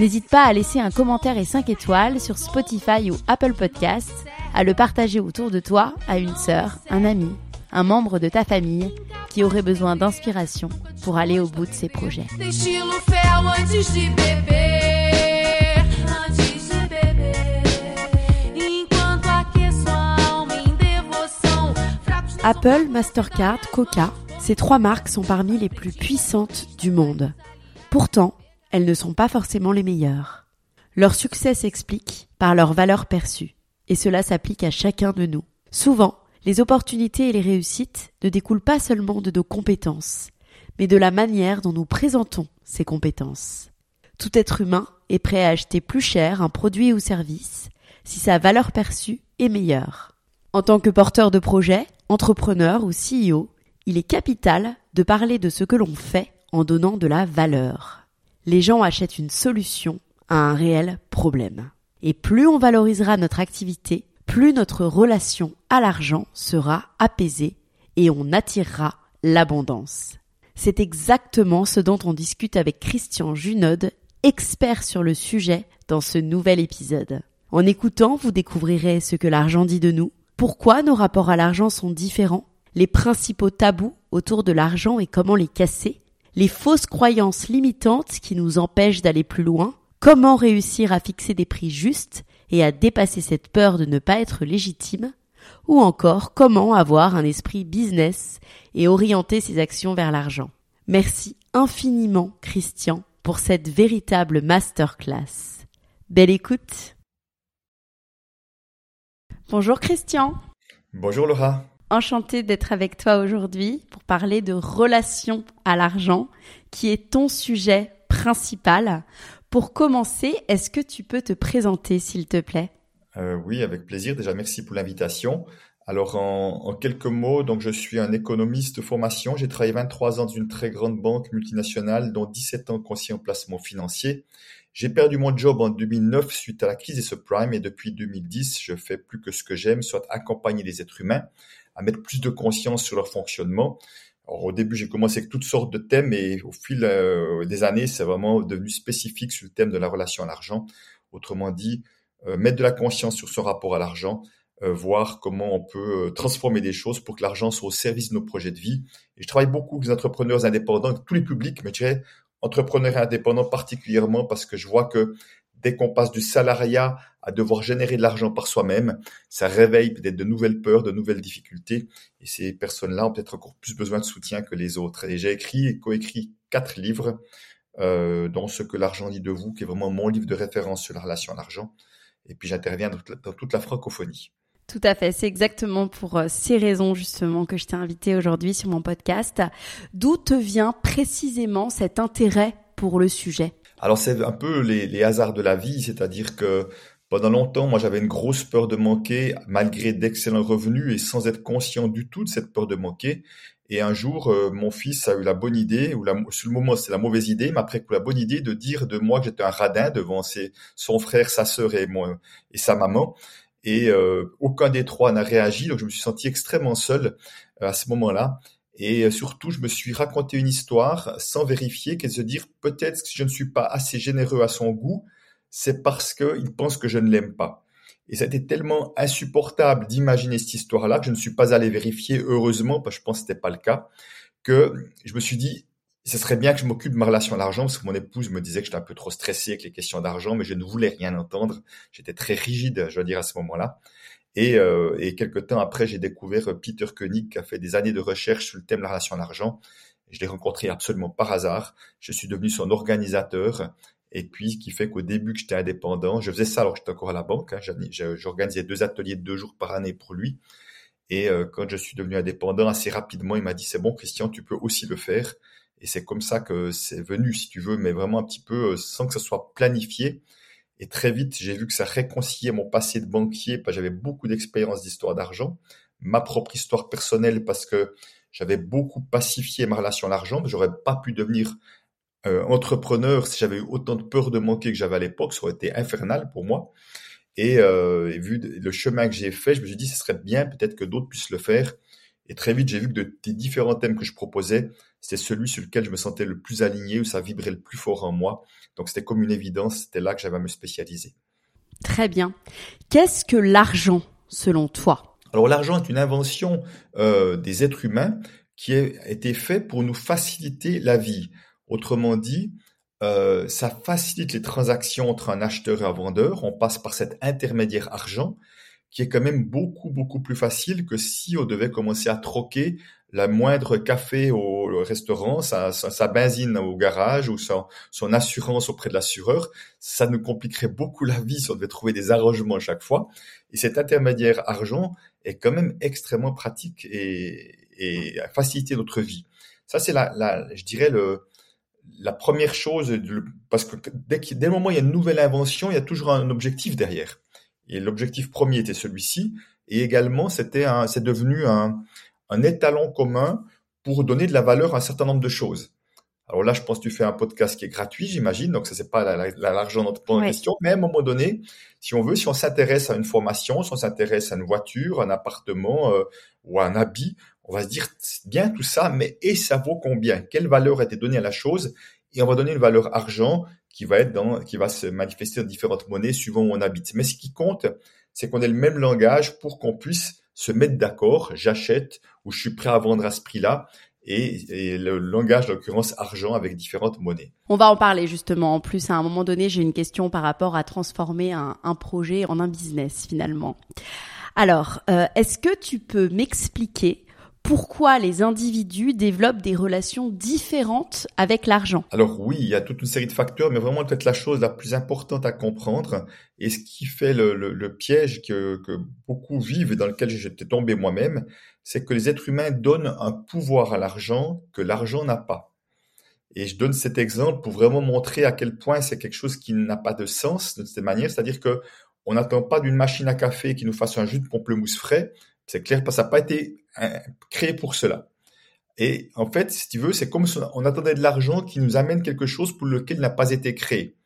n'hésite pas à laisser un commentaire et 5 étoiles sur Spotify ou Apple Podcasts, à le partager autour de toi à une sœur, un ami, un membre de ta famille qui aurait besoin d'inspiration pour aller au bout de ses projets. Apple, Mastercard, Coca, ces trois marques sont parmi les plus puissantes du monde. Pourtant, elles ne sont pas forcément les meilleures. Leur succès s'explique par leur valeur perçue, et cela s'applique à chacun de nous. Souvent, les opportunités et les réussites ne découlent pas seulement de nos compétences, mais de la manière dont nous présentons ces compétences. Tout être humain est prêt à acheter plus cher un produit ou service si sa valeur perçue est meilleure. En tant que porteur de projet, entrepreneur ou CEO, il est capital de parler de ce que l'on fait en donnant de la valeur. Les gens achètent une solution à un réel problème. Et plus on valorisera notre activité, plus notre relation à l'argent sera apaisée et on attirera l'abondance. C'est exactement ce dont on discute avec Christian Junod, expert sur le sujet dans ce nouvel épisode. En écoutant, vous découvrirez ce que l'argent dit de nous, pourquoi nos rapports à l'argent sont différents, les principaux tabous autour de l'argent et comment les casser, les fausses croyances limitantes qui nous empêchent d'aller plus loin, comment réussir à fixer des prix justes et à dépasser cette peur de ne pas être légitime, ou encore comment avoir un esprit business et orienter ses actions vers l'argent? Merci infiniment Christian pour cette véritable masterclass. Belle écoute. Bonjour Christian. Bonjour Laura. Enchantée d'être avec toi aujourd'hui pour parler de relation à l'argent, qui est ton sujet principal. Pour commencer, est-ce que tu peux te présenter, s'il te plaît? Euh, oui, avec plaisir. Déjà, merci pour l'invitation. Alors, en, quelques mots, donc je suis un économiste de formation. J'ai travaillé 23 ans dans une très grande banque multinationale, dont 17 ans conseiller en placement financier. J'ai perdu mon job en 2009 suite à la crise des subprimes et depuis 2010, je fais plus que ce que j'aime, soit accompagner les êtres humains à mettre plus de conscience sur leur fonctionnement. Alors, au début, j'ai commencé avec toutes sortes de thèmes et au fil euh, des années, c'est vraiment devenu spécifique sur le thème de la relation à l'argent. Autrement dit, euh, mettre de la conscience sur ce rapport à l'argent, euh, voir comment on peut transformer des choses pour que l'argent soit au service de nos projets de vie. Et je travaille beaucoup avec les entrepreneurs indépendants, avec tous les publics, mais je dirais entrepreneurs indépendants particulièrement parce que je vois que dès qu'on passe du salariat à devoir générer de l'argent par soi-même, ça réveille peut-être de nouvelles peurs, de nouvelles difficultés. Et ces personnes-là ont peut-être encore plus besoin de soutien que les autres. Et j'ai écrit et coécrit quatre livres, euh, dont Ce que l'argent dit de vous, qui est vraiment mon livre de référence sur la relation à l'argent. Et puis j'interviens dans toute la- dans toute la francophonie. Tout à fait, c'est exactement pour euh, ces raisons justement que je t'ai invité aujourd'hui sur mon podcast. D'où te vient précisément cet intérêt pour le sujet? Alors c'est un peu les, les hasards de la vie, c'est-à-dire que Pendant longtemps, moi, j'avais une grosse peur de manquer, malgré d'excellents revenus et sans être conscient du tout de cette peur de manquer. Et un jour, euh, mon fils a eu la bonne idée, ou la, sur le moment c'est la mauvaise idée, mais après coup la bonne idée de dire de moi que j'étais un radin devant ses, son frère, sa sœur et moi et sa maman. Et euh, aucun des trois n'a réagi, donc je me suis senti extrêmement seul euh, à ce moment-là. Et surtout, je me suis raconté une histoire sans vérifier, qu'elle se dire peut-être que je ne suis pas assez généreux à son goût, c'est parce qu'il pense que je ne l'aime pas. Et ça a été tellement insupportable d'imaginer cette histoire-là que je ne suis pas allé vérifier, heureusement, parce que je pense que c'était pas le cas, que je me suis dit, ce serait bien que je m'occupe de ma relation à l'argent, parce que mon épouse me disait que j'étais un peu trop stressé avec les questions d'argent, mais je ne voulais rien entendre. J'étais très rigide, je dois dire, à ce moment-là. Et, euh, et quelques temps après, j'ai découvert Peter Koenig, qui a fait des années de recherche sur le thème de la relation à l'argent. Je l'ai rencontré absolument par hasard. Je suis devenu son organisateur et puis, ce qui fait qu'au début que j'étais indépendant, je faisais ça alors que j'étais encore à la banque. Hein, J'organisais deux ateliers de deux jours par année pour lui. Et euh, quand je suis devenu indépendant, assez rapidement, il m'a dit, c'est bon, Christian, tu peux aussi le faire. Et c'est comme ça que c'est venu, si tu veux, mais vraiment un petit peu euh, sans que ce soit planifié. Et très vite, j'ai vu que ça réconciliait mon passé de banquier, parce que j'avais beaucoup d'expérience d'histoire d'argent, ma propre histoire personnelle, parce que j'avais beaucoup pacifié ma relation à l'argent, j'aurais pas pu devenir euh, entrepreneur, si j'avais eu autant de peur de manquer que j'avais à l'époque, ça aurait été infernal pour moi. Et, euh, vu le chemin que j'ai fait, je me suis dit, ce serait bien peut-être que d'autres puissent le faire. Et très vite, j'ai vu que de, des différents thèmes que je proposais, c'était celui sur lequel je me sentais le plus aligné, où ça vibrait le plus fort en moi. Donc c'était comme une évidence, c'était là que j'avais à me spécialiser. Très bien. Qu'est-ce que l'argent, selon toi? Alors l'argent est une invention euh, des êtres humains qui a été fait pour nous faciliter la vie. Autrement dit, euh, ça facilite les transactions entre un acheteur et un vendeur. On passe par cet intermédiaire argent qui est quand même beaucoup, beaucoup plus facile que si on devait commencer à troquer la moindre café au restaurant, sa, sa, benzine au garage ou son, son assurance auprès de l'assureur. Ça nous compliquerait beaucoup la vie si on devait trouver des arrangements à chaque fois. Et cet intermédiaire argent est quand même extrêmement pratique et, et a facilité notre vie. Ça, c'est la, la, je dirais, le, la première chose, parce que dès, dès le moment où il y a une nouvelle invention, il y a toujours un objectif derrière. Et l'objectif premier était celui-ci, et également c'était c'est devenu un, un étalon commun pour donner de la valeur à un certain nombre de choses. Alors là, je pense que tu fais un podcast qui est gratuit, j'imagine, donc ça c'est pas l'argent la, notre question, mais à un moment donné, si on veut, si on s'intéresse à une formation, si on s'intéresse à une voiture, un appartement euh, ou à un habit, on va se dire, bien tout ça, mais et ça vaut combien? Quelle valeur a été donnée à la chose? Et on va donner une valeur argent qui va être dans, qui va se manifester dans différentes monnaies suivant où on habite. Mais ce qui compte, c'est qu'on ait le même langage pour qu'on puisse se mettre d'accord. J'achète ou je suis prêt à vendre à ce prix-là. Et, le langage, en l'occurrence, argent avec différentes monnaies. On va en parler justement. En plus, à un moment donné, j'ai une question par rapport à transformer un, un projet en un business finalement. Alors, euh, est-ce que tu peux m'expliquer pourquoi les individus développent des relations différentes avec l'argent Alors oui, il y a toute une série de facteurs, mais vraiment peut-être la chose la plus importante à comprendre et ce qui fait le, piège que, beaucoup vivent et dans lequel j'étais tombé moi-même, c'est que les êtres humains donnent un pouvoir à l'argent que l'argent n'a pas. Et je donne cet exemple pour vraiment montrer à quel point c'est quelque chose qui n'a pas de sens de cette manière, c'est-à-dire que on n'attend pas d'une machine à café qui nous fasse un jus de pamplemousse frais, c'est clair, parce que ça n'a pas été créé pour cela. Et en fait, si tu veux, c'est comme si on attendait de l'argent qui nous amène quelque chose pour lequel il n'a pas été créé.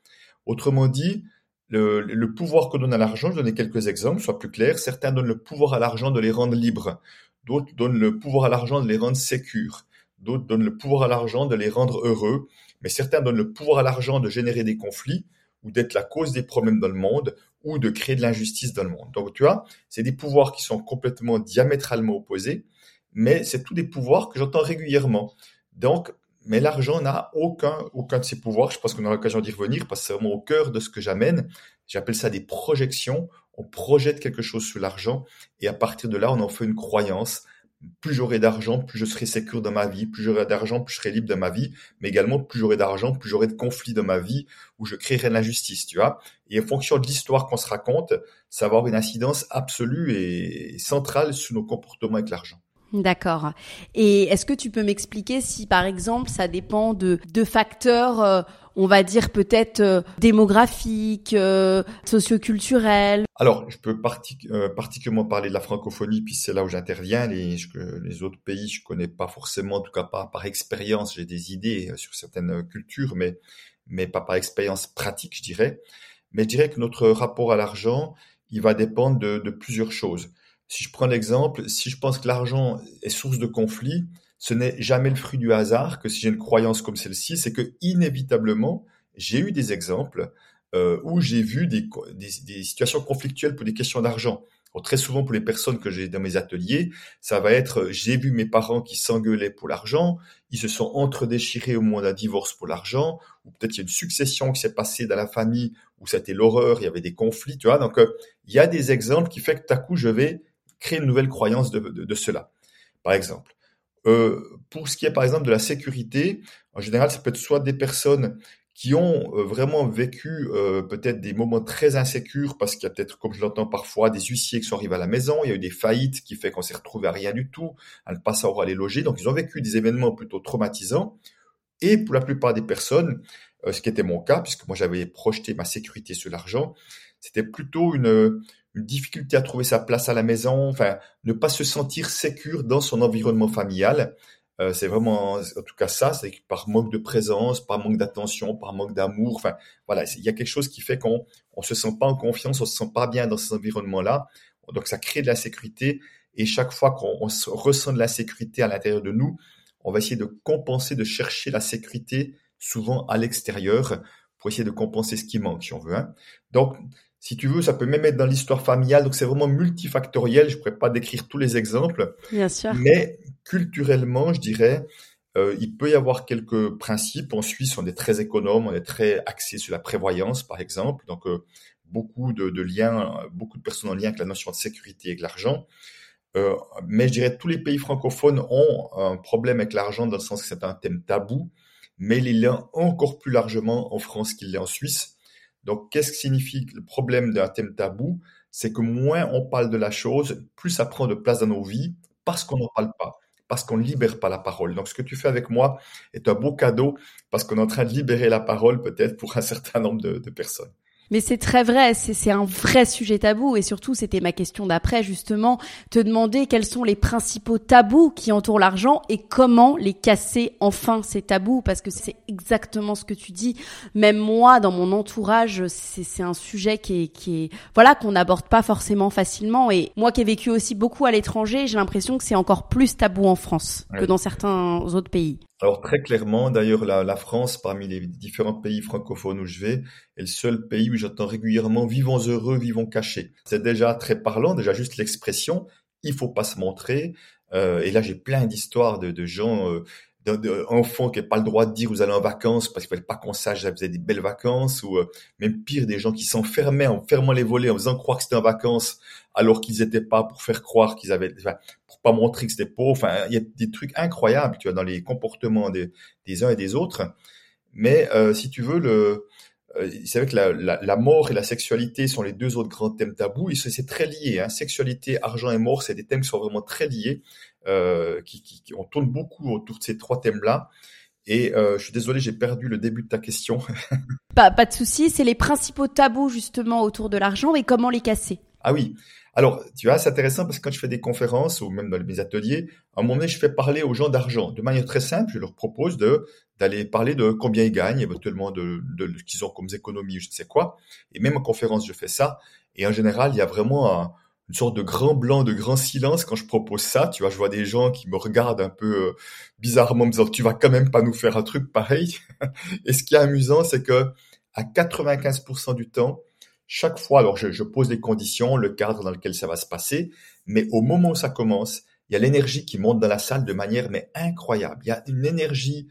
Autrement dit, le, pouvoir que donne à l'argent, je donner quelques exemples, soit plus clair. Certains donnent le pouvoir à l'argent de les rendre libres. D'autres donnent le pouvoir à l'argent de les rendre sécures. D'autres donnent le pouvoir à l'argent de les rendre heureux. Mais certains donnent le pouvoir à l'argent de générer des conflits ou d'être la cause des problèmes dans le monde, ou de créer de l'injustice dans le monde. Donc tu vois, c'est des pouvoirs qui sont complètement diamétralement opposés, mais c'est tous des pouvoirs que j'entends régulièrement. Donc, mais l'argent n'a aucun, aucun de ces pouvoirs. Je pense qu'on aura l'occasion d'y revenir parce que c'est vraiment au cœur de ce que j'amène. J'appelle ça des projections. On projette quelque chose sur l'argent et à partir de là, on en fait une croyance plus j'aurai d'argent, plus je serai sécure dans ma vie, plus j'aurai d'argent, plus je serai libre dans ma vie, mais également plus j'aurai d'argent, plus j'aurai de conflits dans ma vie où je créerai de l'injustice, tu vois. Et en fonction de l'histoire qu'on se raconte, ça va avoir une incidence absolue et centrale sur nos comportements avec l'argent. D'accord. Et est-ce que tu peux m'expliquer si, par exemple, ça dépend de, de facteurs, euh, on va dire peut-être euh, démographiques, euh, socioculturels? Alors, je peux parti- euh, particulièrement parler de la francophonie, puis c'est là où j'interviens. Les, les autres pays, je connais pas forcément, en tout cas pas par expérience. J'ai des idées euh, sur certaines euh, cultures, mais mais pas par expérience pratique, je dirais. Mais je dirais que notre rapport à l'argent, il va dépendre de, de plusieurs choses. Si je prends l'exemple, si je pense que l'argent est source de conflit, ce n'est jamais le fruit du hasard que si j'ai une croyance comme celle-ci, c'est que inévitablement, j'ai eu des exemples euh, où j'ai vu des, des, des situations conflictuelles pour des questions d'argent. Très souvent, pour les personnes que j'ai dans mes ateliers, ça va être euh, j'ai vu mes parents qui s'engueulaient pour l'argent, ils se sont entre-déchirés au moment d'un divorce pour l'argent, ou peut-être il y a une succession qui s'est passée dans la famille où c'était l'horreur, il y avait des conflits, tu vois. Donc, euh, il y a des exemples qui fait que tout à coup, je vais créer une nouvelle croyance de, cela. Par exemple, euh, pour ce qui est par exemple de la sécurité, en général, ça peut être soit des personnes qui ont euh, vraiment vécu euh, peut-être des moments très insécures parce qu'il y a peut-être, comme je l'entends parfois, des huissiers qui sont arrivés à la maison, il y a eu des faillites qui fait qu'on s'est retrouvé à rien du tout, à ne pas savoir aller loger. Donc, ils ont vécu des événements plutôt traumatisants. Et pour la plupart des personnes, ce qui était mon cas, puisque moi j'avais projeté ma sécurité sur l'argent, c'était plutôt une, une difficulté à trouver sa place à la maison, enfin, ne pas se sentir sécure dans son environnement familial. Euh, c'est vraiment, en tout cas ça, c'est par manque de présence, par manque d'attention, par manque d'amour. Enfin, voilà, il y a quelque chose qui fait qu'on on se sent pas en confiance, on se sent pas bien dans ces environnements-là. Donc ça crée de l'insécurité. Et chaque fois qu'on on se ressent de l'insécurité à l'intérieur de nous, on va essayer de compenser, de chercher la sécurité souvent à l'extérieur pour essayer de compenser ce qui manque, si on veut. Hein. Donc, si tu veux, ça peut même être dans l'histoire familiale. Donc c'est vraiment multifactoriel. Je pourrais pas décrire tous les exemples. Bien sûr. Mais culturellement, je dirais, euh, il peut y avoir quelques principes. En Suisse, on est très économe, on est très axé sur la prévoyance, par exemple. Donc, euh, beaucoup de, de liens, beaucoup de personnes en lien avec la notion de sécurité et avec l'argent. Euh, mais je dirais que tous les pays francophones ont un problème avec l'argent dans le sens que c'est un thème tabou, mais il l'est encore plus largement en France qu'il l'est en Suisse. Donc, qu'est-ce que signifie le problème d'un thème tabou? C'est que moins on parle de la chose, plus ça prend de place dans nos vies, parce qu'on n'en parle pas, parce qu'on ne libère pas la parole. Donc, ce que tu fais avec moi est un beau cadeau, parce qu'on est en train de libérer la parole peut-être pour un certain nombre de, de personnes. Mais c'est très vrai, c'est un vrai sujet tabou et surtout c'était ma question d'après justement, te demander quels sont les principaux tabous qui entourent l'argent et comment les casser enfin ces tabous parce que c'est exactement ce que tu dis. Même moi dans mon entourage, c'est un sujet qui est qui est voilà qu'on n'aborde pas forcément facilement et moi qui ai vécu aussi beaucoup à l'étranger, j'ai l'impression que c'est encore plus tabou en France que dans certains autres pays. Alors très clairement, d'ailleurs, la, la France, parmi les différents pays francophones où je vais, est le seul pays où j'entends régulièrement vivons heureux, vivons cachés. C'est déjà très parlant, déjà juste l'expression, il faut pas se montrer. Euh, et là, j'ai plein d'histoires de, de gens, euh, de- de- enfants qui n'ont pas le droit de dire vous allez en vacances parce qu'il fallait pas qu'on sache que vous avez des belles vacances, ou euh, même pire, des gens qui s'enfermaient en fermant les volets, en faisant croire que c'était en vacances alors qu'ils étaient pas pour faire croire qu'ils avaient, enfin, pas montrer que c'était pauvre. Enfin, il y a des trucs incroyables, tu vois, dans les comportements des, des uns et des autres. Mais euh, si tu veux, le, euh, c'est vrai que la, la, la mort et la sexualité sont les deux autres grands thèmes tabous. C'est très lié. Hein. Sexualité, argent et mort, c'est des thèmes qui sont vraiment très liés. Euh, qui, qui, qui- on tourne beaucoup autour de ces trois thèmes-là. Et euh, je suis désolé, j'ai perdu le début de ta question. Pas pas de souci, c'est les principaux tabous justement autour de l'argent et comment les casser. Ah oui. Alors, tu vois, c'est intéressant parce que quand je fais des conférences ou même dans mes ateliers, à un moment donné, je fais parler aux gens d'argent. De manière très simple, je leur propose de d'aller parler de combien ils gagnent, éventuellement de, de, ce qu'ils ont comme économie, je ne sais quoi. Et même en conférence, je fais ça. Et en général, il y a vraiment un- une sorte de grand blanc, de grand silence quand je propose ça. Tu vois, je vois des gens qui me regardent un peu euh, bizarrement, me disant, tu vas quand même pas nous faire un truc pareil. Et ce qui est amusant, c'est que à 95% du temps, chaque fois, alors je, je pose les conditions, le cadre dans lequel ça va se passer, mais au moment où ça commence, il y a l'énergie qui monte dans la salle de manière mais incroyable. Il y a une énergie.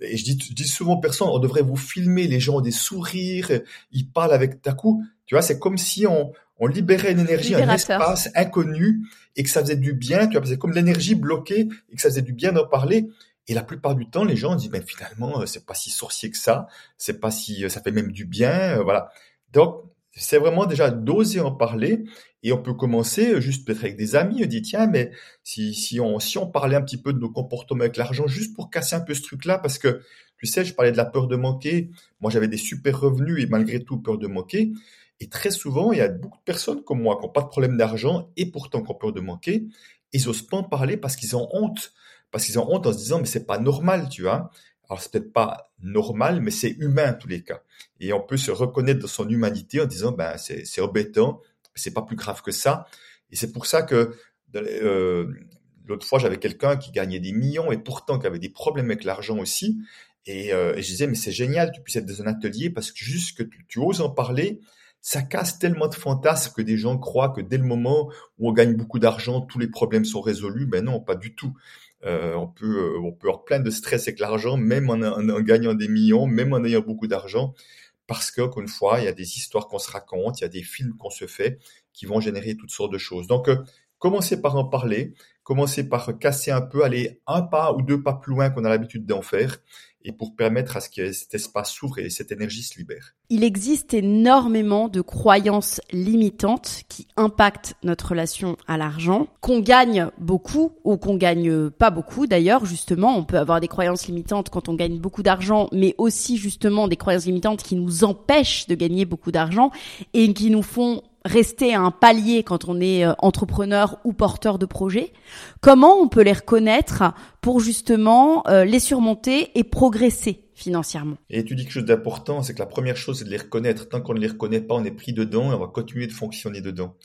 Et je dis, je dis souvent aux personnes, on devrait vous filmer, les gens ont des sourires, ils parlent avec d'un coup. Tu vois, c'est comme si on, on libérait une énergie, un Libérateur. espace inconnu et que ça faisait du bien. Tu vois, c'est comme l'énergie bloquée et que ça faisait du bien d'en parler. Et la plupart du temps, les gens disent, ben finalement, euh, c'est pas si sorcier que ça, c'est pas si, euh, ça fait même du bien, euh, voilà. Donc, C'est vraiment déjà d'oser en parler et on peut commencer juste peut-être avec des amis. On dit tiens, mais si, si, on, si on parlait un petit peu de nos comportements avec l'argent, juste pour casser un peu ce truc-là, parce que tu sais, je parlais de la peur de manquer. Moi, j'avais des super revenus et malgré tout peur de manquer. Et très souvent, il y a beaucoup de personnes comme moi qui n'ont pas de problème d'argent et pourtant qui ont peur de manquer. Ils n'osent pas en parler parce qu'ils ont honte. Parce qu'ils ont honte en se disant, mais c'est pas normal, tu vois. Alors, c'est peut-être pas normal, mais c'est humain en tous les cas. Et on peut se reconnaître dans son humanité en disant, ben, c'est, c'est embêtant, c'est pas plus grave que ça. Et c'est pour ça que euh, l'autre fois, j'avais quelqu'un qui gagnait des millions et pourtant qui avait des problèmes avec l'argent aussi. Et, euh, je disais, mais c'est génial, tu puisses être dans un atelier parce que juste que tu, tu oses en parler, ça casse tellement de fantasmes que des gens croient que dès le moment où on gagne beaucoup d'argent, tous les problèmes sont résolus. Ben non, pas du tout. Euh, on peut euh, on peut avoir plein de stress avec l'argent, même en, en, gagnant des millions, même en ayant beaucoup d'argent, parce que une fois, il y a des histoires qu'on se raconte, il y a des films qu'on se fait qui vont générer toutes sortes de choses. Donc, euh, commencez par en parler, commencez par casser un peu, aller un pas ou deux pas plus loin qu'on a l'habitude d'en faire, et pour permettre à ce que cet espace s'ouvre et cette énergie se libère. Il existe énormément de croyances limitantes qui impactent notre relation à l'argent, qu'on gagne beaucoup ou qu'on gagne pas beaucoup d'ailleurs, justement, on peut avoir des croyances limitantes quand on gagne beaucoup d'argent, mais aussi justement des croyances limitantes qui nous empêchent de gagner beaucoup d'argent et qui nous font rester à un palier quand on est euh, entrepreneur ou porteur de projet Comment on peut les reconnaître pour justement euh, les surmonter et progresser financièrement? Et tu dis quelque chose d'important, c'est que la première chose, c'est de les reconnaître. Tant qu'on ne les reconnaît pas, on est pris dedans et on va continuer de fonctionner dedans.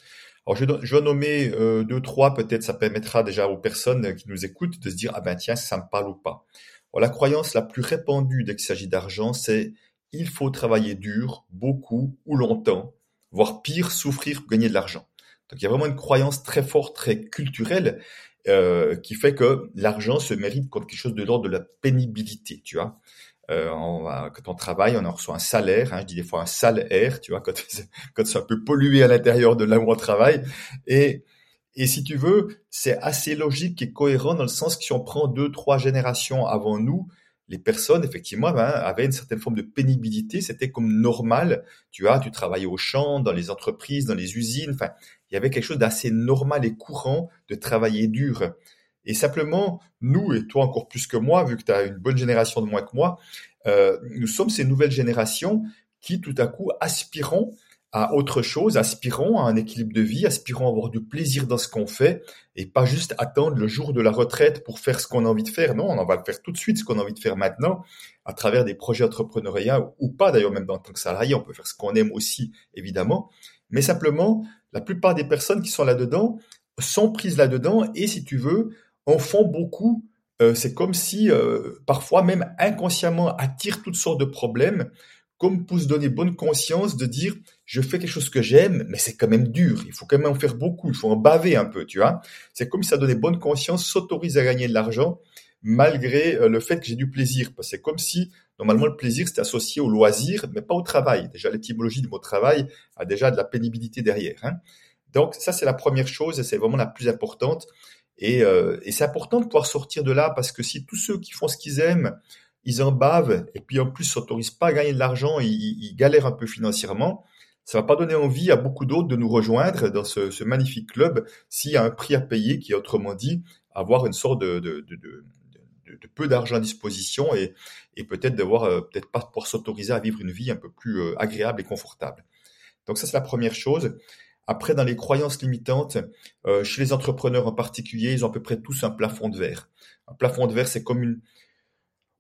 Alors, je, je vais nommer euh, deux, trois, peut-être ça permettra déjà aux personnes qui nous écoutent de se dire, ah ben tiens, ça me parle ou pas. Alors, la croyance la plus répandue dès qu'il s'agit d'argent, c'est il faut travailler dur, beaucoup ou longtemps voire pire, souffrir pour gagner de l'argent. Donc il y a vraiment une croyance très forte, très culturelle, euh, qui fait que l'argent se mérite comme quelque chose de l'ordre de la pénibilité, tu vois. Euh, on va, quand on travaille, on en reçoit un salaire, hein, je dis des fois un salaire, tu vois, quand, quand c'est un peu pollué à l'intérieur de là où on travaille. Et, et si tu veux, c'est assez logique et cohérent dans le sens que si on prend deux, trois générations avant nous, les personnes, effectivement, ben, avaient une certaine forme de pénibilité. C'était comme normal. Tu vois, tu travaillais au champ, dans les entreprises, dans les usines. Enfin, il y avait quelque chose d'assez normal et courant de travailler dur. Et simplement, nous, et toi encore plus que moi, vu que tu as une bonne génération de moins que moi, euh, nous sommes ces nouvelles générations qui, tout à coup, aspirons à autre chose, aspirons à un équilibre de vie, aspirons à avoir du plaisir dans ce qu'on fait et pas juste attendre le jour de la retraite pour faire ce qu'on a envie de faire. Non, on va le faire tout de suite, ce qu'on a envie de faire maintenant, à travers des projets entrepreneuriaux ou pas d'ailleurs, même en tant que salarié, on peut faire ce qu'on aime aussi, évidemment. Mais simplement, la plupart des personnes qui sont là-dedans sont prises là-dedans et si tu veux, en font beaucoup. Euh, c'est comme si, euh, parfois même inconsciemment, attirent toutes sortes de problèmes comme pour se donner bonne conscience de dire je fais quelque chose que j'aime, mais c'est quand même dur. Il faut quand même en faire beaucoup. Il faut en baver un peu, tu vois. C'est comme si ça donnait bonne conscience, s'autorise à gagner de l'argent malgré euh, le fait que j'ai du plaisir. C'est comme si normalement le plaisir c'était associé au loisir, mais pas au travail. Déjà l'étymologie du mot travail a déjà de la pénibilité derrière. Hein. Donc ça c'est la première chose et c'est vraiment la plus importante. Et, euh, et c'est important de pouvoir sortir de là parce que si tous ceux qui font ce qu'ils aiment ils en bavent et puis en plus s'autorisent pas à gagner de l'argent, ils, galèrent un peu financièrement. Ça va pas donner envie à beaucoup d'autres de nous rejoindre dans ce, magnifique club s'il y a un prix à payer qui est autrement dit avoir une sorte de, peu d'argent à disposition et, peut-être devoir euh, peut-être pas pouvoir s'autoriser à vivre une vie un peu plus euh, agréable et confortable. Donc ça c'est la première chose. Après dans les croyances limitantes, euh, chez les entrepreneurs en particulier, ils ont à peu près tous un plafond de verre. Un plafond de verre c'est comme une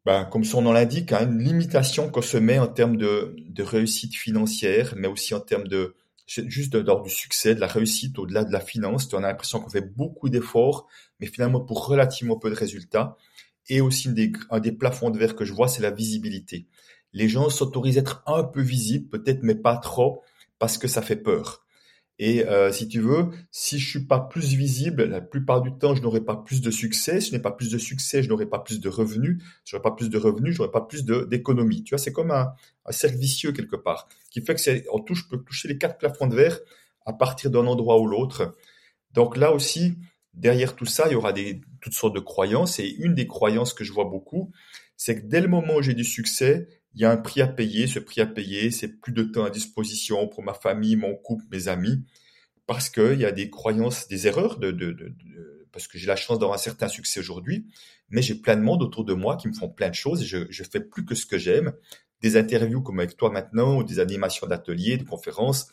ben, comme son nom l'indique, hein, une limitation qu'on se met en termes de, réussite financière, mais aussi en termes de juste d'ordre du succès, de la réussite au-delà de la finance. On a l'impression qu'on fait beaucoup d'efforts, mais finalement pour relativement peu de résultats. Et aussi un des plafonds de verre que je vois, c'est la visibilité. Les gens s'autorisent à être un peu visibles, peut-être, mais pas trop, parce que ça fait peur. Et euh, si tu veux, si je suis pas plus visible, la plupart du temps, je n'aurai pas plus de succès. Si je n'ai pas plus de succès, je n'aurai pas plus de revenus. Je n'aurai pas plus de revenus, je n'aurai pas plus d'économie. Tu vois, c'est comme un, cercle vicieux quelque part, qui fait que en touche, je peux toucher les quatre plafonds de verre à partir d'un endroit ou l'autre. Donc là aussi, derrière tout ça, il y aura des, toutes sortes de croyances. Et une des croyances que je vois beaucoup, c'est que dès le moment où j'ai du succès, il y a un prix à payer. Ce prix à payer, c'est plus de temps à disposition pour ma famille, mon couple, mes amis, parce qu'il y a des croyances, des erreurs, de, de, de, de parce que j'ai la chance d'avoir un certain succès aujourd'hui, mais j'ai plein de monde autour de moi qui me font plein de choses. Et je, je fais plus que ce que j'aime. Des interviews comme avec toi maintenant, ou des animations d'ateliers, de conférences.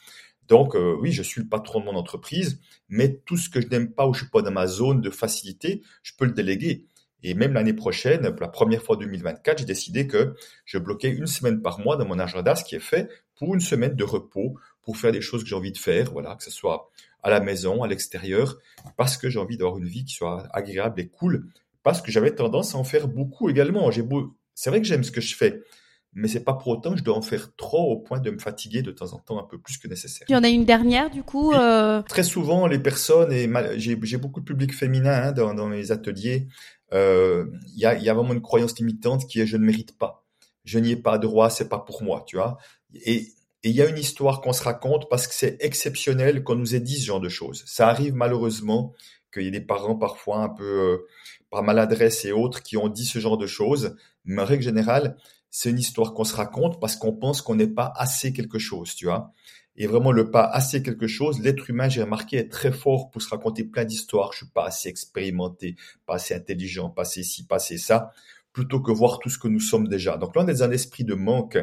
Donc euh, oui, je suis le patron de mon entreprise, mais tout ce que je n'aime pas ou je suis pas dans ma zone de facilité, je peux le déléguer. Et même l'année prochaine, pour la première fois 2024, j'ai décidé que je bloquais une semaine par mois dans mon agenda, ce qui est fait pour une semaine de repos, pour faire des choses que j'ai envie de faire, voilà, que ce soit à la maison, à l'extérieur, parce que j'ai envie d'avoir une vie qui soit agréable et cool, parce que j'avais tendance à en faire beaucoup également. J'ai beau, c'est vrai que j'aime ce que je fais, mais c'est pas pour autant que je dois en faire trop au point de me fatiguer de temps en temps un peu plus que nécessaire. Il y en a une dernière du coup. Euh, Très souvent, les personnes, et j'ai beaucoup de public féminin hein, dans, dans mes ateliers, euh, il y, a, y a vraiment une croyance limitante qui est je ne mérite pas, je n'y ai pas droit, c'est pas pour moi, tu vois. Et et il y a une histoire qu'on se raconte parce que c'est exceptionnel qu'on nous ait dit ce genre de choses. Ça arrive malheureusement qu'il y ait des parents parfois un peu euh, par maladresse et autres qui ont dit ce genre de choses, mais en règle générale, c'est une histoire qu'on se raconte parce qu'on pense qu'on n'est pas assez quelque chose, tu vois. Et vraiment, le pas assez quelque chose, l'être humain, j'ai remarqué, est très fort pour se raconter plein d'histoires. Je suis pas assez expérimenté, pas assez intelligent, pas assez ci, pas assez ça, plutôt que voir tout ce que nous sommes déjà. Donc là, on est dans un esprit de manque.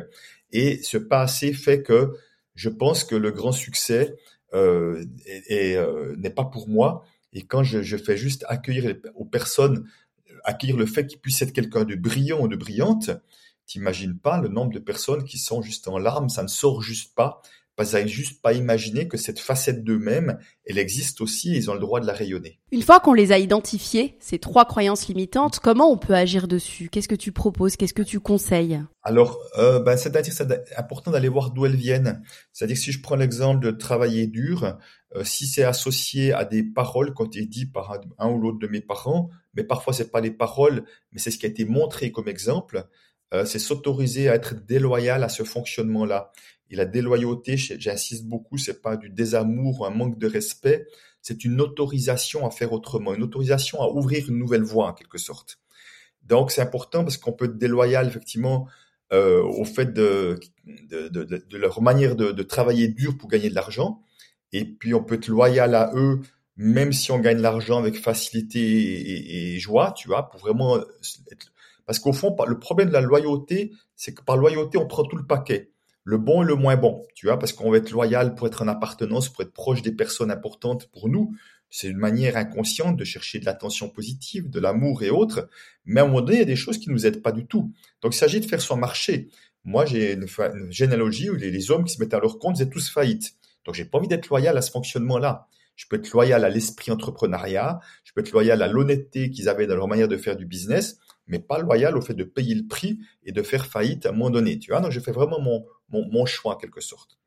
Et ce pas assez fait que je pense que le grand succès euh, est- euh, n'est pas pour moi. Et quand je, fais juste accueillir aux personnes, accueillir le fait qu'ils puissent être quelqu'un de brillant ou de brillante, t'imagines pas le nombre de personnes qui sont juste en larmes, ça ne sort juste pas, parce qu'ils n'arrivent juste pas à imaginer que cette facette d'eux-mêmes, elle existe aussi et ils ont le droit de la rayonner. Une fois qu'on les a identifiées, ces trois croyances limitantes, comment on peut agir dessus? Qu'est-ce que tu proposes? Qu'est-ce que tu conseilles? Alors, euh, ben, c'est-à-dire c'est important d'aller voir d'où elles viennent. C'est-à-dire que si je prends l'exemple de travailler dur, euh, si c'est associé à des paroles qui ont été dites par un, un ou l'autre de mes parents, mais parfois c'est pas les paroles, mais c'est ce qui a été montré comme exemple, euh, c'est s'autoriser à être déloyal à ce fonctionnement-là. Et la déloyauté, j'insiste beaucoup, c'est pas du désamour ou un manque de respect, c'est une autorisation à faire autrement, une autorisation à ouvrir une nouvelle voie en quelque sorte. Donc c'est important parce qu'on peut être déloyal effectivement euh, au fait de, de, de, de- leur manière de, travailler dur pour gagner de l'argent. Et puis on peut être loyal à eux, même si on gagne de l'argent avec facilité et, et- joie, tu vois, pour vraiment être... Parce qu'au fond, le problème de la loyauté, c'est que par loyauté, on prend tout le paquet. Le bon et le moins bon, tu vois, parce qu'on va être loyal pour être en appartenance, pour être proche des personnes importantes pour nous. C'est une manière inconsciente de chercher de l'attention positive, de l'amour et autres. Mais à un moment donné, il y a des choses qui nous aident pas du tout. Donc, il s'agit de faire son marché. Moi, j'ai une, généalogie où les, les hommes qui se mettaient à leur compte faisaient tous faillite. Donc, j'ai pas envie d'être loyal à ce fonctionnement-là. Je peux être loyal à l'esprit entrepreneuriat, je peux être loyal à l'honnêteté qu'ils avaient dans leur manière de faire du business, mais pas loyal au fait de payer le prix et de faire faillite à un moment donné. Tu vois, donc je fais vraiment mon, mon, choix en quelque sorte.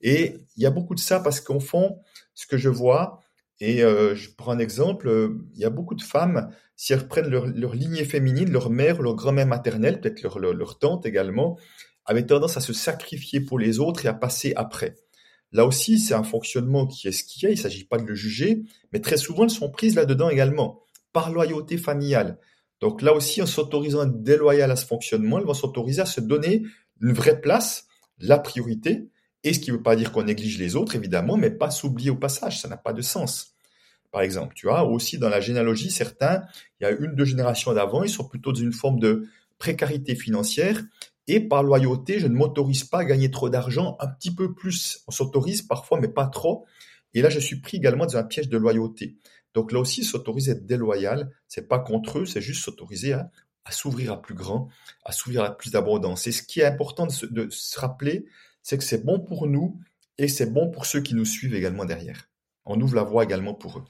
Et il y a beaucoup de ça parce qu'au fond, ce que je vois, et euh, je prends un exemple, euh, il y a beaucoup de femmes, si elles reprennent leur, lignée féminine, leur mère, leur grand-mère maternelle, peut-être leur, tante également, avaient tendance à se sacrifier pour les autres et à passer après. Là aussi, c'est un fonctionnement qui est ce qu'il y a, il ne s'agit pas de le juger, mais très souvent, elles sont prises là-dedans également, par loyauté familiale. Donc là aussi, en s'autorisant à être déloyal à ce fonctionnement, elles vont s'autoriser à se donner une vraie place, la priorité, et ce qui ne veut pas dire qu'on néglige les autres, évidemment, mais pas s'oublier au passage, ça n'a pas de sens. Par exemple, tu vois, aussi dans la généalogie, certains, il y a une, deux générations d'avant, ils sont plutôt dans une forme de précarité financière, et par loyauté, je ne m'autorise pas à gagner trop d'argent, un petit peu plus. On s'autorise parfois, mais pas trop. Et là, je suis pris également dans un piège de loyauté. Donc là aussi, s'autoriser à être déloyal, c'est pas contre eux, c'est juste s'autoriser à, à s'ouvrir à plus grand, à s'ouvrir à plus d'abondance. Et ce qui est important de se, de se rappeler, c'est que c'est bon pour nous et c'est bon pour ceux qui nous suivent également derrière. On ouvre la voie également pour eux.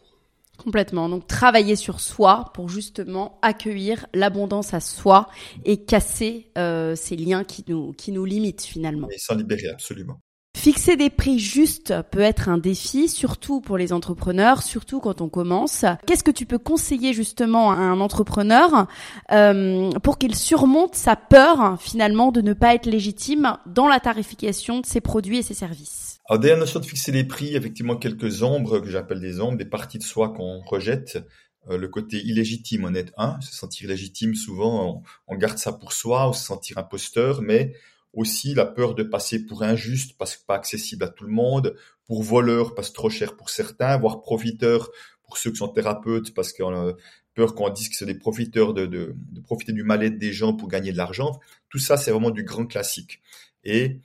Complètement. Donc travailler sur soi pour justement accueillir l'abondance à soi et casser euh, ces liens qui nous, qui nous limitent finalement. Et s'en libérer absolument. Fixer des prix justes peut être un défi, surtout pour les entrepreneurs, surtout quand on commence. Qu'est-ce que tu peux conseiller justement à un entrepreneur euh, pour qu'il surmonte sa peur finalement de ne pas être légitime dans la tarification de ses produits et ses services? Alors, derrière la notion de fixer les prix, effectivement, quelques ombres que j'appelle des ombres, des parties de soi qu'on rejette. Euh, le côté illégitime en est se sentir légitime, souvent on, on, garde ça pour soi, ou se sentir imposteur, mais aussi la peur de passer pour injuste parce que pas accessible à tout le monde, pour voleur parce que trop cher pour certains, voire profiteur pour ceux qui sont thérapeutes parce qu'on a peur qu'on dise que c'est des profiteurs de, de, profiter du mal-être des gens pour gagner de l'argent. Tout ça, c'est vraiment du grand classique. Et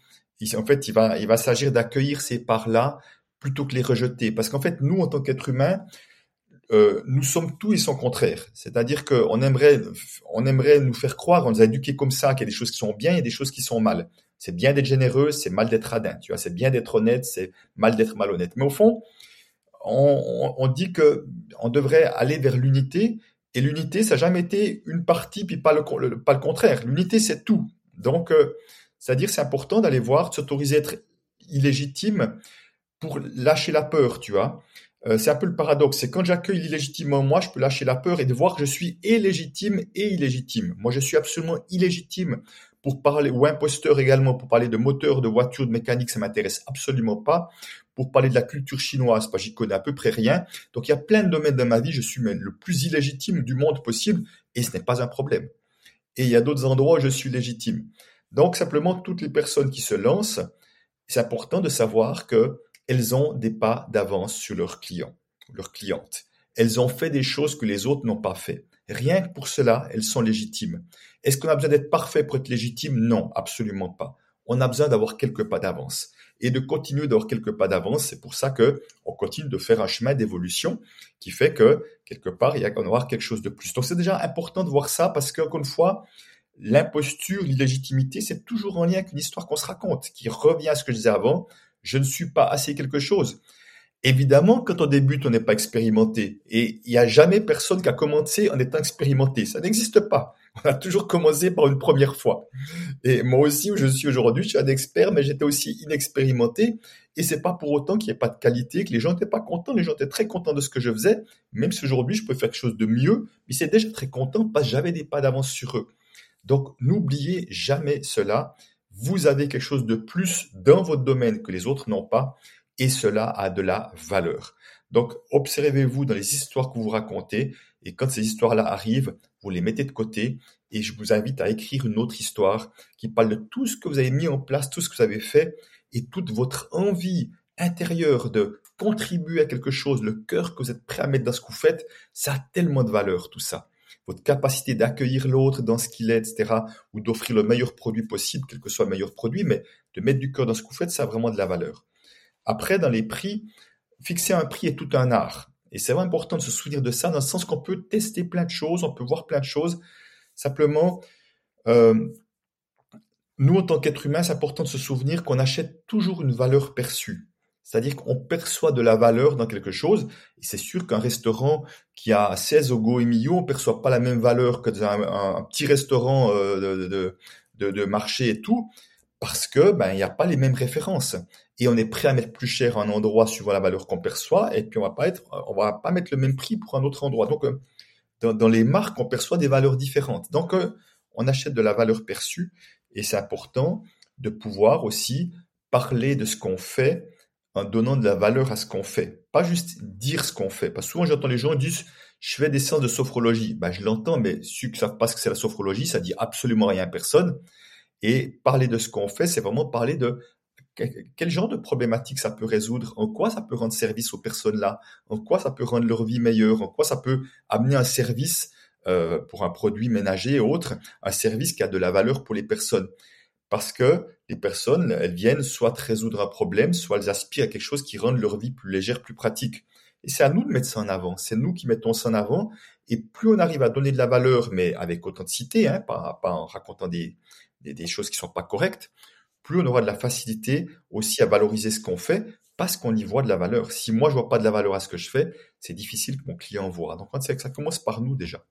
en fait, il va, il va s'agir d'accueillir ces parts-là plutôt que les rejeter. Parce qu'en fait, nous, en tant qu'êtres humains, euh, nous sommes tout et son contraire. C'est-à-dire qu'on aimerait, on aimerait nous faire croire, on nous a éduqués comme ça, qu'il y a des choses qui sont bien et des choses qui sont mal. C'est bien d'être généreux, c'est mal d'être radin. Tu vois, c'est bien d'être honnête, c'est mal d'être malhonnête. Mais au fond, on, on, dit que on devrait aller vers l'unité. Et l'unité, ça n'a jamais été une partie puis pas le, pas le contraire. L'unité, c'est tout. Donc, euh, c'est-à-dire, c'est important d'aller voir, de s'autoriser à être illégitime pour lâcher la peur, tu vois. Euh, c'est un peu le paradoxe. C'est quand j'accueille l'illégitimement moi, je peux lâcher la peur et de voir que je suis et légitime et illégitime. Moi, je suis absolument illégitime pour parler, ou imposteur également, pour parler de moteur, de voiture, de mécanique, ça m'intéresse absolument pas. Pour parler de la culture chinoise, pas j'y connais à peu près rien. Donc il y a plein de domaines de ma vie, je suis même le plus illégitime du monde possible et ce n'est pas un problème. Et il y a d'autres endroits où je suis légitime. Donc simplement, toutes les personnes qui se lancent, c'est important de savoir que elles ont des pas d'avance sur leurs clients, leurs clientes. Elles ont fait des choses que les autres n'ont pas fait. Rien que pour cela, elles sont légitimes. Est-ce qu'on a besoin d'être parfait pour être légitime? Non, absolument pas. On a besoin d'avoir quelques pas d'avance et de continuer d'avoir quelques pas d'avance. C'est pour ça que on continue de faire un chemin d'évolution qui fait que quelque part il y a qu'on avoir quelque chose de plus. Donc c'est déjà important de voir ça parce qu'encore une fois, l'imposture, l'illégitimité, c'est toujours en lien avec une histoire qu'on se raconte, qui revient à ce que je disais avant je ne suis pas assez quelque chose. Évidemment, quand on débute, on n'est pas expérimenté. Et il n'y a jamais personne qui a commencé en étant expérimenté. Ça n'existe pas. On a toujours commencé par une première fois. Et moi aussi, où je suis aujourd'hui, je suis un expert, mais j'étais aussi inexpérimenté. Et c'est pas pour autant qu'il n'y ait pas de qualité, que les gens n'étaient pas contents. Les gens étaient très contents de ce que je faisais. Même si aujourd'hui, je peux faire quelque chose de mieux, mais c'est déjà très content parce que j'avais des pas d'avance sur eux. Donc, n'oubliez jamais cela vous avez quelque chose de plus dans votre domaine que les autres n'ont pas, et cela a de la valeur. Donc, observez-vous dans les histoires que vous racontez, et quand ces histoires-là arrivent, vous les mettez de côté, et je vous invite à écrire une autre histoire qui parle de tout ce que vous avez mis en place, tout ce que vous avez fait, et toute votre envie intérieure de contribuer à quelque chose, le cœur que vous êtes prêt à mettre dans ce que vous faites, ça a tellement de valeur, tout ça votre capacité d'accueillir l'autre dans ce qu'il est, etc., ou d'offrir le meilleur produit possible, quel que soit le meilleur produit, mais de mettre du cœur dans ce que vous faites, ça a vraiment de la valeur. Après, dans les prix, fixer un prix est tout un art. Et c'est vraiment important de se souvenir de ça, dans le sens qu'on peut tester plein de choses, on peut voir plein de choses. Simplement, euh, nous, en tant qu'être humain, c'est important de se souvenir qu'on achète toujours une valeur perçue. C'est-à-dire qu'on perçoit de la valeur dans quelque chose. Et c'est sûr qu'un restaurant qui a 16 au Goemio, on perçoit pas la même valeur que dans un, petit restaurant euh, de, de, marché et tout, parce que ben il n'y a pas les mêmes références. Et on est prêt à mettre plus cher un endroit suivant la valeur qu'on perçoit, et puis on va pas être, on va pas mettre le même prix pour un autre endroit. Donc euh, dans, dans les marques, on perçoit des valeurs différentes. Donc euh, on achète de la valeur perçue, et c'est important de pouvoir aussi parler de ce qu'on fait en donnant de la valeur à ce qu'on fait. Pas juste dire ce qu'on fait. Parce que souvent, j'entends les gens dire, je fais des séances de sophrologie. Ben, je l'entends, mais ceux qui savent pas ce que c'est la sophrologie, ça dit absolument rien à personne. Et parler de ce qu'on fait, c'est vraiment parler de quel genre de problématique ça peut résoudre, en quoi ça peut rendre service aux personnes là, en quoi ça peut rendre leur vie meilleure, en quoi ça peut amener un service euh, pour un produit ménager et autre, un service qui a de la valeur pour les personnes parce que les personnes, elles viennent soit résoudre un problème, soit elles aspirent à quelque chose qui rende leur vie plus légère, plus pratique. Et c'est à nous de mettre ça en avant. C'est nous qui mettons ça en avant. Et plus on arrive à donner de la valeur, mais avec authenticité, hein, pas, en racontant des, choses qui sont pas correctes, plus on aura de la facilité aussi à valoriser ce qu'on fait parce qu'on y voit de la valeur. Si moi je vois pas de la valeur à ce que je fais, c'est difficile que mon client voit. Donc ça commence par nous déjà.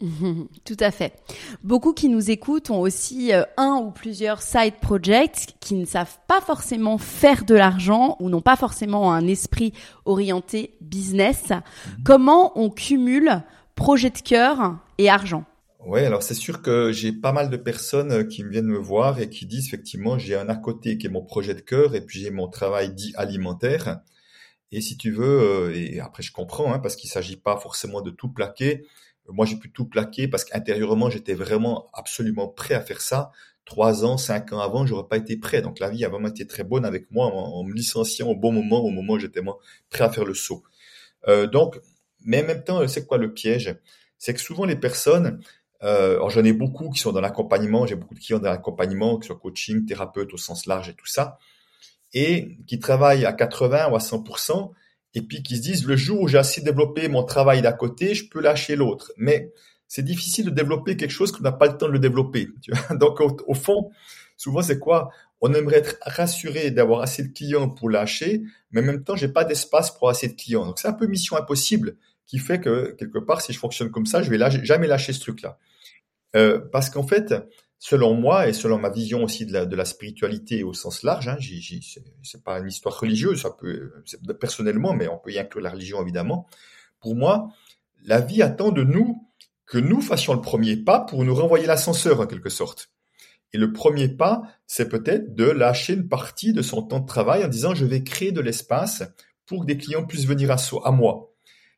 Tout à fait. Beaucoup qui nous écoutent ont aussi euh, un ou plusieurs side projects qui ne savent pas forcément faire de l'argent ou n'ont pas forcément un esprit orienté business. Mhm. Comment on cumule projet de cœur et argent? Oui, alors c'est sûr que j'ai pas mal de personnes euh, qui viennent me voir et qui disent effectivement j'ai un à côté qui est mon projet de cœur et puis j'ai mon travail dit alimentaire. Et si tu veux, euh, et après je comprends, hein, parce qu'il s'agit pas forcément de tout plaquer. Moi, j'ai pu tout plaquer parce qu'intérieurement, j'étais vraiment absolument prêt à faire ça. Trois ans, cinq ans avant, j'aurais pas été prêt. Donc la vie a vraiment été très bonne avec moi en, me licenciant au bon moment, au moment où j'étais prêt à faire le saut. Euh, donc, mais en même temps, c'est quoi le piège? C'est que souvent les personnes, euh, alors j'en ai beaucoup qui sont dans l'accompagnement, j'ai beaucoup de clients dans l'accompagnement, que ce soit coaching, thérapeute au sens large et tout ça, et qui travaillent à 80 ou à 100%, et puis qui se disent le jour où j'ai assez développé mon travail d'à côté, je peux lâcher l'autre. Mais c'est difficile de développer quelque chose qu'on n'a pas le temps de le développer. Tu vois Donc au, fond, souvent c'est quoi? On aimerait être rassuré d'avoir assez de clients pour lâcher, mais en même temps j'ai pas d'espace pour assez de clients. Donc c'est un peu mission impossible qui fait que quelque part si je fonctionne comme ça, je vais jamais lâcher ce truc-là. Euh, parce qu'en fait, selon moi et selon ma vision aussi de la, spiritualité au sens large, hein, c'est pas une histoire religieuse, personnellement, mais on peut y inclure la religion évidemment. Pour moi, la vie attend de nous que nous fassions le premier pas pour nous renvoyer l'ascenseur en quelque sorte. Et le premier pas, c'est peut-être de lâcher une partie de son temps de travail en disant je vais créer de l'espace pour que des clients puissent venir à, à moi.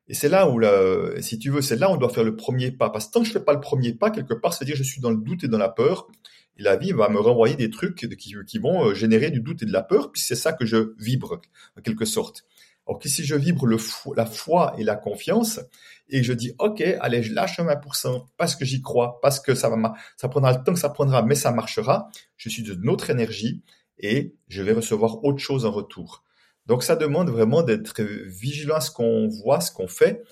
Et c'est là où, la, si tu veux, c'est là où on doit faire le premier pas. Parce que tant que je fais pas le premier pas, quelque part, c'est à dire je suis dans le doute et dans la peur. Et la vie va me renvoyer des trucs qui, vont euh, générer du doute et de la peur, puis c'est ça que je vibre, en quelque sorte. Alors que si je vibre la foi et la confiance, et je dis, OK, allez, je lâche un 20% parce que j'y crois, parce que ça va, ça prendra le temps que ça prendra, mais ça marchera, je suis d'une autre énergie et je vais recevoir autre chose en retour. Donc ça demande vraiment d'être vigilant à ce qu'on voit, ce qu'on fait,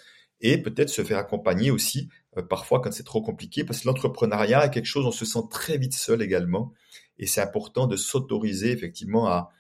et peut-être se faire accompagner aussi euh, parfois quand c'est trop compliqué, parce que l'entrepreneuriat est quelque chose, on se sent très vite seul également, et c'est important de s'autoriser effectivement à,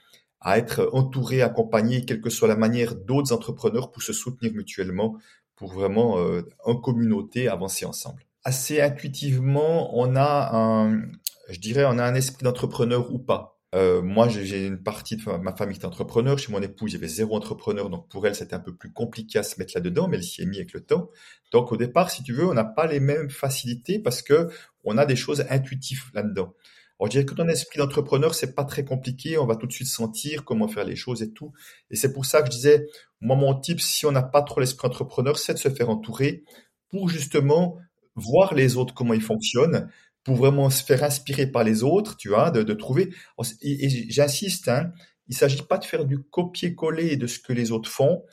à être entouré, accompagné, quelle que soit la manière d'autres entrepreneurs pour se soutenir mutuellement, pour vraiment euh, en communauté avancer ensemble. Assez intuitivement, on a un, je dirais, on a un esprit d'entrepreneur ou pas. Euh, moi, j'ai une partie de ma famille qui est entrepreneur. Chez mon épouse, il y avait zéro entrepreneur. Donc, pour elle, c'était un peu plus compliqué à se mettre là-dedans, mais elle s'y est mise avec le temps. Donc, au départ, si tu veux, on n'a pas les mêmes facilités parce que on a des choses intuitives là-dedans. Alors, je dirais que ton esprit d'entrepreneur, c'est pas très compliqué. On va tout de suite sentir comment faire les choses et tout. Et c'est pour ça que je disais, moi, mon type, si on n'a pas trop l'esprit entrepreneur, c'est de se faire entourer pour justement voir les autres comment ils fonctionnent, pour vraiment se faire inspirer par les autres, tu vois, de, de trouver. Et, j'insiste, hein, il s'agit pas de faire du copier-coller de ce que les autres font.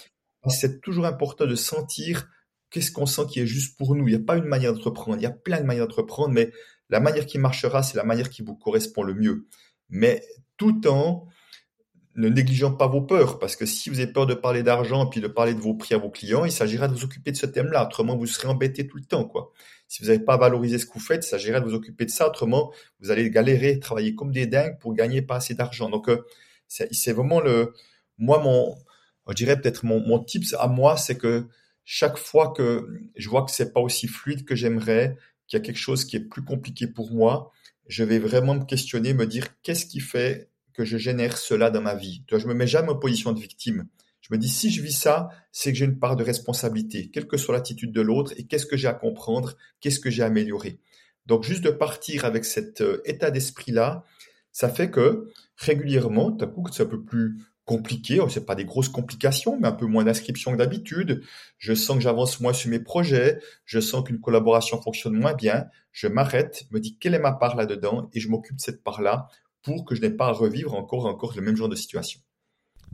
C'est toujours important de sentir qu'est-ce qu'on sent qui est juste pour nous. Il n'y a pas une manière d'entreprendre, il y a plein de manières d'entreprendre, mais la manière qui marchera, c'est la manière qui vous correspond le mieux. Mais tout en ne négligeant pas vos peurs, parce que si vous avez peur de parler d'argent puis de parler de vos prix à vos clients, il s'agira de vous occuper de ce thème-là. Autrement, vous serez embêté tout le temps, quoi. Si vous n'avez pas valorisé ce que vous faites, il s'agirait de vous occuper de ça. Autrement, vous allez galérer, travailler comme des dingues pour gagner pas assez d'argent. Donc, euh, c'est vraiment le, moi, mon, je dirais peut-être mon, mon tips à moi, c'est que chaque fois que je vois que c'est pas aussi fluide que j'aimerais, qu'il y a quelque chose qui est plus compliqué pour moi, je vais vraiment me questionner, me dire qu'est-ce qui fait que je génère cela dans ma vie. Je me mets jamais en position de victime. Je me dis, si je vis ça, c'est que j'ai une part de responsabilité, quelle que soit l'attitude de l'autre, et qu'est-ce que j'ai à comprendre, qu'est-ce que j'ai à améliorer. Donc, juste de partir avec cet euh, état d'esprit-là, ça fait que régulièrement, d'un coup, c'est un peu plus compliqué, oh, c'est pas des grosses complications, mais un peu moins d'inscriptions que d'habitude. Je sens que j'avance moins sur mes projets, je sens qu'une collaboration fonctionne moins bien. Je m'arrête, me dis quelle est ma part là-dedans, et je m'occupe de cette part-là pour que je n'ai pas à revivre encore encore le même genre de situation.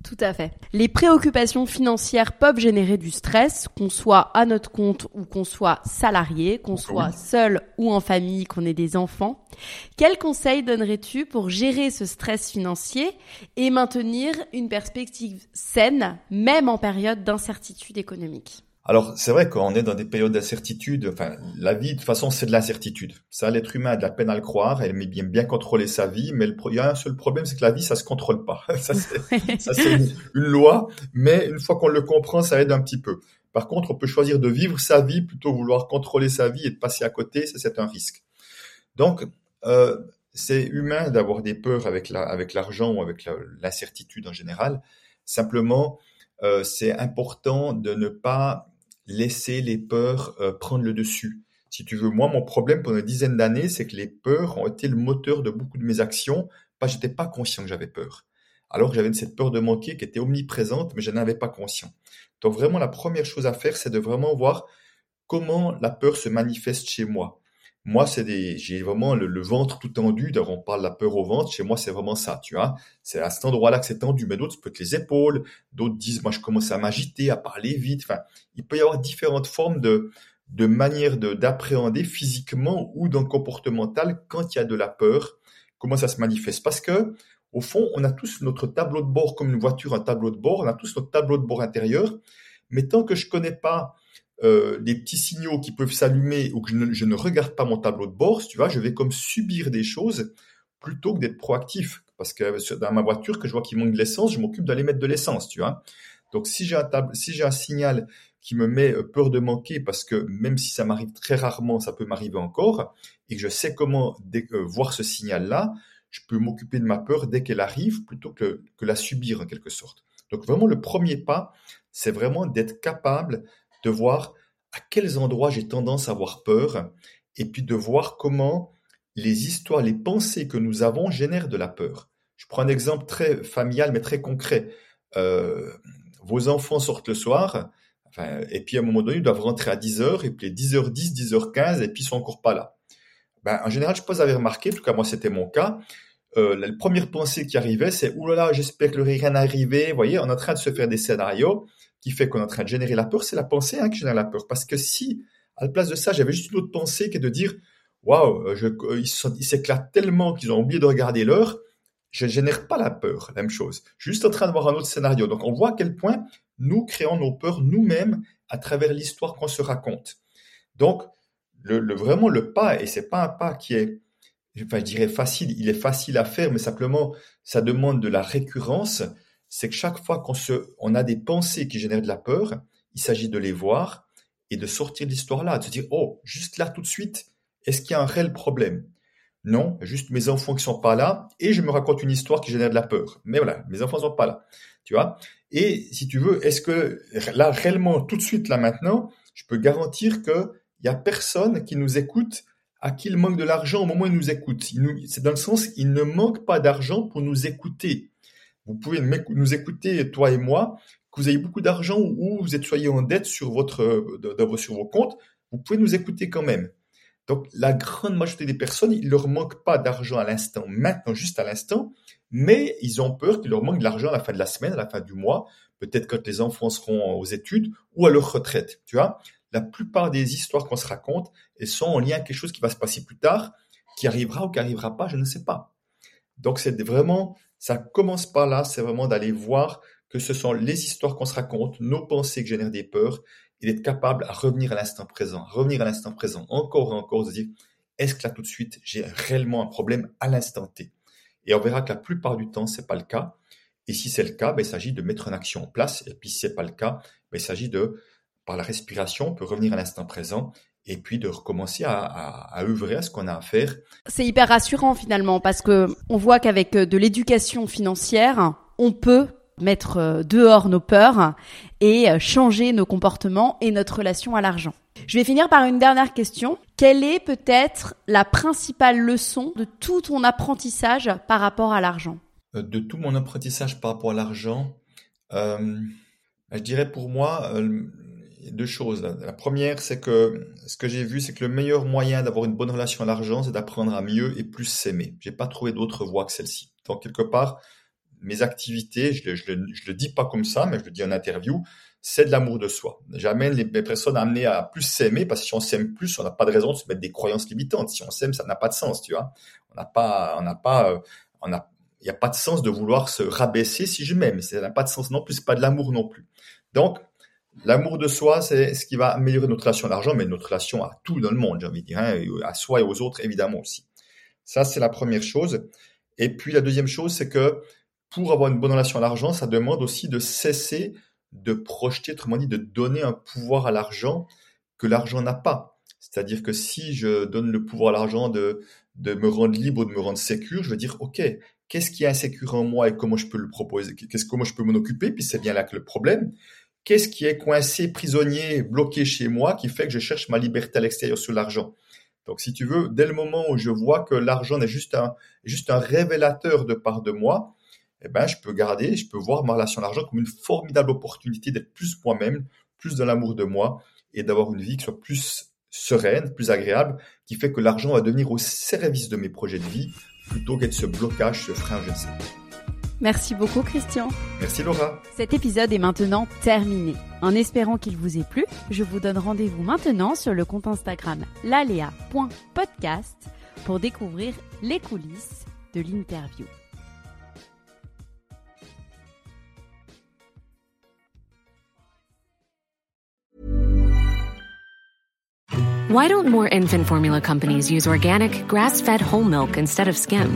Tout à fait. Les préoccupations financières peuvent générer du stress, qu'on soit à notre compte ou qu'on soit salarié, qu'on soit seul ou en famille, qu'on ait des enfants. Quels conseils donnerais-tu pour gérer ce stress financier et maintenir une perspective saine, même en période d'incertitude économique? Alors, c'est vrai qu'on est dans des périodes d'incertitude. Enfin, la vie, de toute façon, c'est de l'incertitude. Ça, l'être humain a de la peine à le croire. Elle aime bien, bien contrôler sa vie, mais le, il y a un seul problème, c'est que la vie, ça se contrôle pas. ça, c'est une, une, loi, mais une fois qu'on le comprend, ça aide un petit peu. Par contre, on peut choisir de vivre sa vie plutôt que vouloir contrôler sa vie et de passer à côté. Ça, c'est un risque. Donc, euh, c'est humain d'avoir des peurs avec la, avec l'argent ou avec l'incertitude en général. Simplement, euh, c'est important de ne pas laisser les peurs euh, prendre le dessus. Si tu veux, moi, mon problème pendant une dizaine d'années, c'est que les peurs ont été le moteur de beaucoup de mes actions, parce que j'étais pas conscient que j'avais peur. alors j'avais cette peur de manquer qui était omniprésente, mais je n'en avais pas conscience. Donc vraiment, la première chose à faire, c'est de vraiment voir comment la peur se manifeste chez moi. Moi, c'est des, j'ai vraiment le, ventre tout tendu. D'ailleurs, on parle de la peur au ventre. Chez moi, c'est vraiment ça, tu vois. C'est à cet endroit-là que c'est tendu. Mais d'autres, peut être les épaules. D'autres disent, moi, je commence à m'agiter, à parler vite. Enfin, il peut y avoir différentes formes de, de manières de, d'appréhender physiquement ou dans comportemental quand il y a de la peur. Comment ça se manifeste? Parce que, au fond, on a tous notre tableau de bord comme une voiture, un tableau de bord. On a tous notre tableau de bord intérieur. Mais tant que je connais pas euh, des petits signaux qui peuvent s'allumer ou que je ne, regarde pas mon tableau de bord, tu vois, je vais comme subir des choses plutôt que d'être proactif. Parce que dans ma voiture, que je vois qu'il manque de l'essence, je m'occupe d'aller mettre de l'essence, tu vois. Donc si j'ai un si j'ai un signal qui me met euh, peur de manquer, parce que même si ça m'arrive très rarement, ça peut m'arriver encore, et que je sais comment euh, voir ce signal-là, je peux m'occuper de ma peur dès qu'elle arrive plutôt que, que la subir en quelque sorte. Donc vraiment le premier pas, c'est vraiment d'être capable de voir à quels endroits j'ai tendance à avoir peur, et puis de voir comment les histoires, les pensées que nous avons génèrent de la peur. Je prends un exemple très familial mais très concret. Euh, vos enfants sortent le soir, et puis à un moment donné, ils doivent rentrer à 10h, et puis 10h10, 10h15, et puis ils sont encore pas là. Ben, en général, je pense avoir remarqué, en tout cas moi c'était mon cas, euh, la première pensée qui arrivait, c'est « Ouh là là, j'espère que le rien arrivé ». Vous voyez, on est en train de se faire des scénarios qui fait qu'on est en train de générer la peur, c'est la pensée hein, qui génère la peur. Parce que si, à la place de ça, j'avais juste une autre pensée qui est de dire, waouh, ils s'éclatent tellement qu'ils ont oublié de regarder l'heure, je ne génère pas la peur, la même chose. Juste en train de voir un autre scénario. Donc on voit à quel point nous créons nos peurs nous-mêmes à travers l'histoire qu'on se raconte. Donc, le, vraiment le pas, et c'est pas un pas qui est, je dirais facile, il est facile à faire, mais simplement, ça demande de la récurrence, c'est que chaque fois qu'on a des pensées qui génèrent de la peur, il s'agit de les voir et de sortir de l'histoire là, de se dire, oh, juste là tout de suite, est-ce qu'il y a un réel problème? Non, juste mes enfants qui sont pas là et je me raconte une histoire qui génère de la peur. Mais voilà, mes enfants sont pas là, tu vois? Et si tu veux, est-ce que là réellement tout de suite là maintenant, je peux garantir que il y a personne qui nous écoute à qui il manque de l'argent au moment où il nous écoute. C'est dans le sens, il ne manque pas d'argent pour nous écouter vous pouvez nous écouter, toi et moi, que vous ayez beaucoup d'argent ou vous soyez en dette sur votre sur vos comptes, vous pouvez nous écouter quand même. Donc la grande majorité des personnes, il leur manque pas d'argent à l'instant, maintenant juste à l'instant, mais ils ont peur qu'il leur manque de l'argent à la fin de la semaine, à la fin du mois, peut-être quand les enfants seront aux études ou à leur retraite. Tu vois, la plupart des histoires qu'on se raconte, elles sont en lien avec quelque chose qui va se passer plus tard, qui arrivera ou qui arrivera pas, je ne sais pas. Donc c'est vraiment ça commence par là, c'est vraiment d'aller voir que ce sont les histoires qu'on se raconte, nos pensées qui génèrent des peurs, et d'être capable à revenir à l'instant présent, revenir à l'instant présent, encore et encore, de dire, est-ce que là tout de suite, j'ai réellement un problème à l'instant T? Et on verra que la plupart du temps, c'est pas le cas. Et si c'est le cas, ben, il s'agit de mettre une action en place. Et puis si c'est pas le cas, ben, il s'agit de, par la respiration, on peut revenir à l'instant présent et puis de recommencer à, à, à œuvrer à ce qu'on a à faire. C'est hyper rassurant finalement parce que on voit qu'avec euh, de l'éducation financière, on peut mettre euh, dehors nos peurs et euh, changer nos comportements et notre relation à l'argent. Je vais finir par une dernière question. Quelle est peut-être la principale leçon de tout ton apprentissage par rapport à l'argent? De tout mon apprentissage par rapport à l'argent, euh, je dirais pour moi, deux choses. La première, c'est que ce que j'ai vu, c'est que le meilleur moyen d'avoir une bonne relation à l'argent, c'est d'apprendre à mieux et plus s'aimer. J'ai pas trouvé d'autre voie que celle-ci. Donc quelque part, mes activités, je, je, le dis pas comme ça, mais je le dis en interview, c'est de l'amour de soi. J'amène les, personnes à amener à plus s'aimer, parce que si on s'aime plus, on n'a pas de raison de se mettre des croyances limitantes. Si on s'aime, ça n'a pas de sens, tu vois. On n'a pas, on n'a pas, euh, on a, il n'y a pas de sens de vouloir se rabaisser si je m'aime. Ça n'a pas de sens non plus, c'est pas de l'amour non plus. Donc, L'amour de soi, c'est ce qui va améliorer notre relation à l'argent, mais notre relation à tout dans le monde, j'ai envie de dire, hein, à soi et aux autres, évidemment aussi. Ça, c'est la première chose. Et puis, la deuxième chose, c'est que pour avoir une bonne relation à l'argent, ça demande aussi de cesser de projeter, autrement dit, de donner un pouvoir à l'argent que l'argent n'a pas. C'est-à-dire que si je donne le pouvoir à l'argent de, de me rendre libre ou de me rendre sécure, je veux dire, OK, qu'est-ce qui est insécure en moi et comment je peux le proposer, qu'est-ce, comment je peux m'en occuper, puis c'est bien là que le problème, Qu'est-ce qui est coincé, prisonnier, bloqué chez moi qui fait que je cherche ma liberté à l'extérieur sur l'argent? Donc, si tu veux, dès le moment où je vois que l'argent est juste un, juste un révélateur de part de moi, eh ben, je peux garder, je peux voir ma relation à l'argent comme une formidable opportunité d'être plus moi-même, plus dans l'amour de moi et d'avoir une vie qui soit plus sereine, plus agréable, qui fait que l'argent va devenir au service de mes projets de vie plutôt qu'être ce blocage, ce frein, je ne sais. Merci beaucoup Christian. Merci Laura. Cet épisode est maintenant terminé. En espérant qu'il vous ait plu, je vous donne rendez-vous maintenant sur le compte Instagram lalea.podcast pour découvrir les coulisses de l'interview. Why don't more infant formula companies use organic, grass fed whole milk instead of skim?